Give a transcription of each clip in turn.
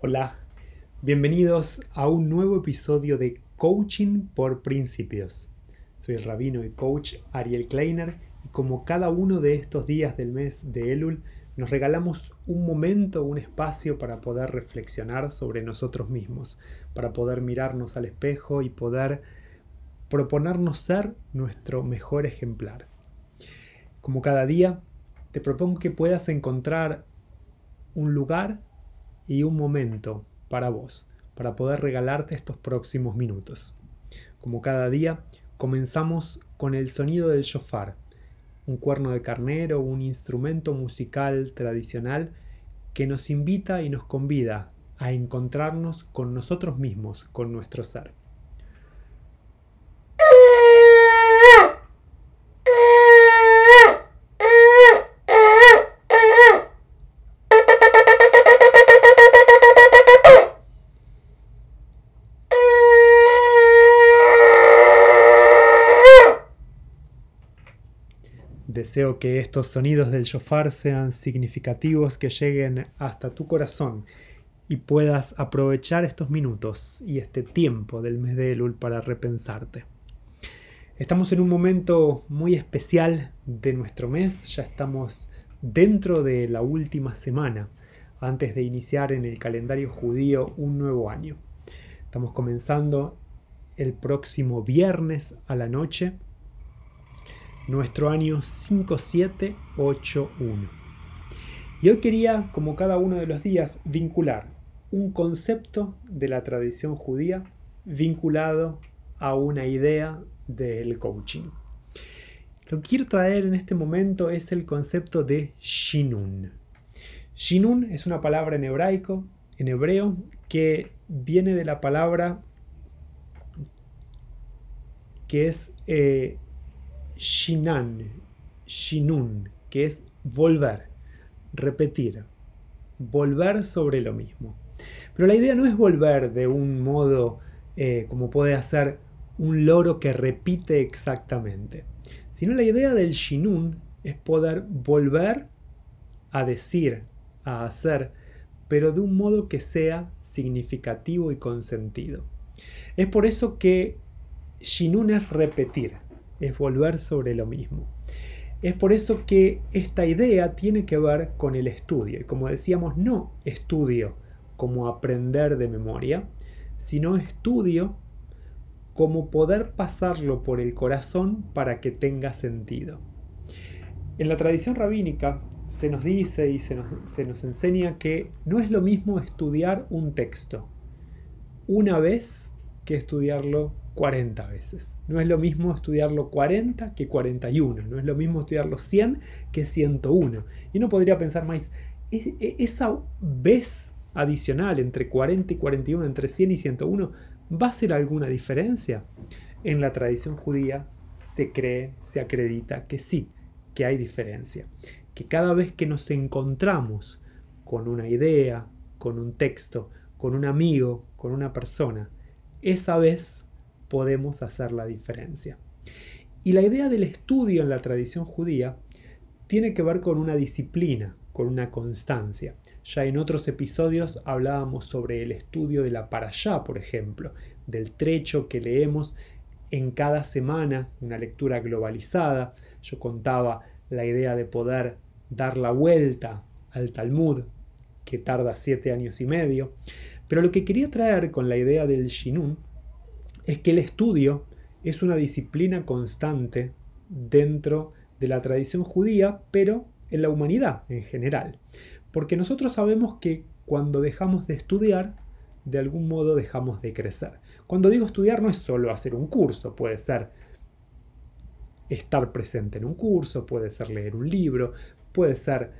Hola, bienvenidos a un nuevo episodio de Coaching por Principios. Soy el rabino y coach Ariel Kleiner y como cada uno de estos días del mes de Elul, nos regalamos un momento, un espacio para poder reflexionar sobre nosotros mismos, para poder mirarnos al espejo y poder proponernos ser nuestro mejor ejemplar. Como cada día, te propongo que puedas encontrar un lugar y un momento para vos, para poder regalarte estos próximos minutos. Como cada día, comenzamos con el sonido del shofar, un cuerno de carnero, un instrumento musical tradicional que nos invita y nos convida a encontrarnos con nosotros mismos, con nuestro ser. Deseo que estos sonidos del shofar sean significativos, que lleguen hasta tu corazón y puedas aprovechar estos minutos y este tiempo del mes de Elul para repensarte. Estamos en un momento muy especial de nuestro mes, ya estamos dentro de la última semana antes de iniciar en el calendario judío un nuevo año. Estamos comenzando el próximo viernes a la noche nuestro año 5781. Y hoy quería, como cada uno de los días, vincular un concepto de la tradición judía vinculado a una idea del coaching. Lo que quiero traer en este momento es el concepto de Shinun. Shinun es una palabra en hebraico, en hebreo, que viene de la palabra que es eh, shinan, shinun, que es volver, repetir, volver sobre lo mismo. Pero la idea no es volver de un modo eh, como puede hacer un loro que repite exactamente, sino la idea del shinun es poder volver a decir, a hacer, pero de un modo que sea significativo y con sentido. Es por eso que Shinun es repetir, es volver sobre lo mismo. Es por eso que esta idea tiene que ver con el estudio. Y como decíamos, no estudio como aprender de memoria, sino estudio como poder pasarlo por el corazón para que tenga sentido. En la tradición rabínica se nos dice y se nos, se nos enseña que no es lo mismo estudiar un texto una vez que estudiarlo 40 veces. No es lo mismo estudiarlo 40 que 41, no es lo mismo estudiarlo 100 que 101. Y uno podría pensar más, esa vez adicional entre 40 y 41, entre 100 y 101, ¿va a ser alguna diferencia? En la tradición judía se cree, se acredita que sí, que hay diferencia. Que cada vez que nos encontramos con una idea, con un texto, con un amigo, con una persona, esa vez podemos hacer la diferencia. Y la idea del estudio en la tradición judía tiene que ver con una disciplina, con una constancia. Ya en otros episodios hablábamos sobre el estudio de la parashá, por ejemplo, del trecho que leemos en cada semana, una lectura globalizada. Yo contaba la idea de poder dar la vuelta al Talmud, que tarda siete años y medio. Pero lo que quería traer con la idea del Shinun es que el estudio es una disciplina constante dentro de la tradición judía, pero en la humanidad en general. Porque nosotros sabemos que cuando dejamos de estudiar, de algún modo dejamos de crecer. Cuando digo estudiar no es solo hacer un curso, puede ser estar presente en un curso, puede ser leer un libro, puede ser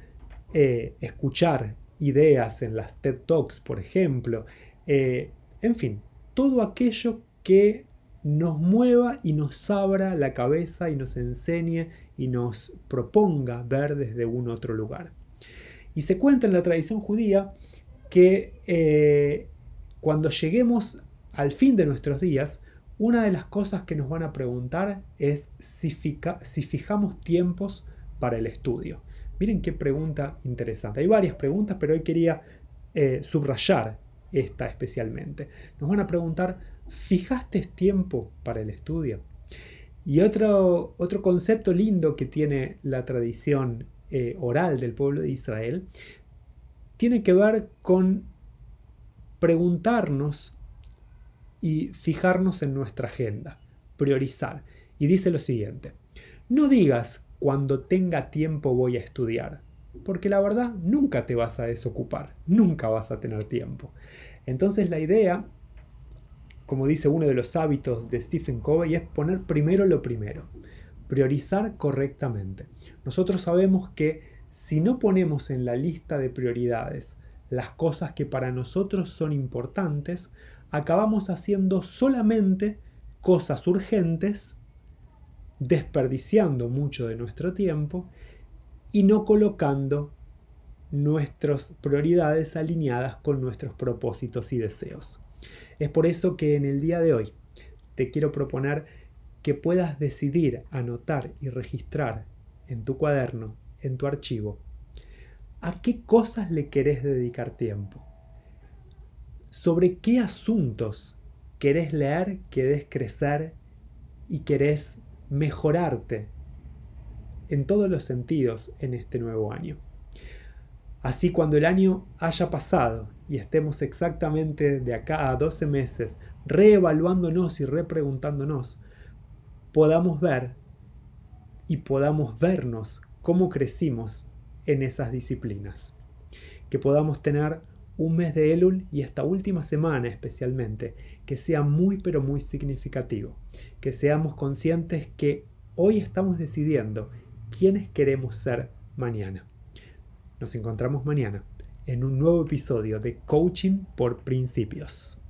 eh, escuchar ideas en las TED Talks, por ejemplo. Eh, en fin, todo aquello que nos mueva y nos abra la cabeza y nos enseñe y nos proponga ver desde un otro lugar. Y se cuenta en la tradición judía que eh, cuando lleguemos al fin de nuestros días, una de las cosas que nos van a preguntar es si, fijamos tiempos para el estudio. Miren qué pregunta interesante. Hay varias preguntas, pero hoy quería eh, subrayar esta especialmente. Nos van a preguntar, ¿fijaste tiempo para el estudio? Y otro, otro concepto lindo que tiene la tradición eh, oral del pueblo de Israel tiene que ver con preguntarnos y fijarnos en nuestra agenda, priorizar. Y dice lo siguiente, no digas cuando tenga tiempo voy a estudiar, porque la verdad nunca te vas a desocupar, nunca vas a tener tiempo. Entonces la idea, como dice uno de los hábitos de Stephen Covey, es poner primero lo primero, priorizar correctamente. Nosotros sabemos que si no ponemos en la lista de prioridades las cosas que para nosotros son importantes, acabamos haciendo solamente cosas urgentes, desperdiciando mucho de nuestro tiempo y no colocando nuestras prioridades alineadas con nuestros propósitos y deseos. Es por eso que en el día de hoy te quiero proponer que puedas decidir anotar y registrar en tu cuaderno, en tu archivo, a qué cosas le querés dedicar tiempo, sobre qué asuntos querés leer, querés crecer y querés mejorarte en todos los sentidos en este nuevo año. Así cuando el año haya pasado y estemos exactamente de acá a 12 meses reevaluándonos y repreguntándonos, podamos ver y podamos vernos cómo crecimos en esas disciplinas. Que podamos tener un mes de Elul y esta última semana especialmente, que sea muy pero muy significativo. Que seamos conscientes que hoy estamos decidiendo quiénes queremos ser mañana. Nos encontramos mañana en un nuevo episodio de Coaching por Principios.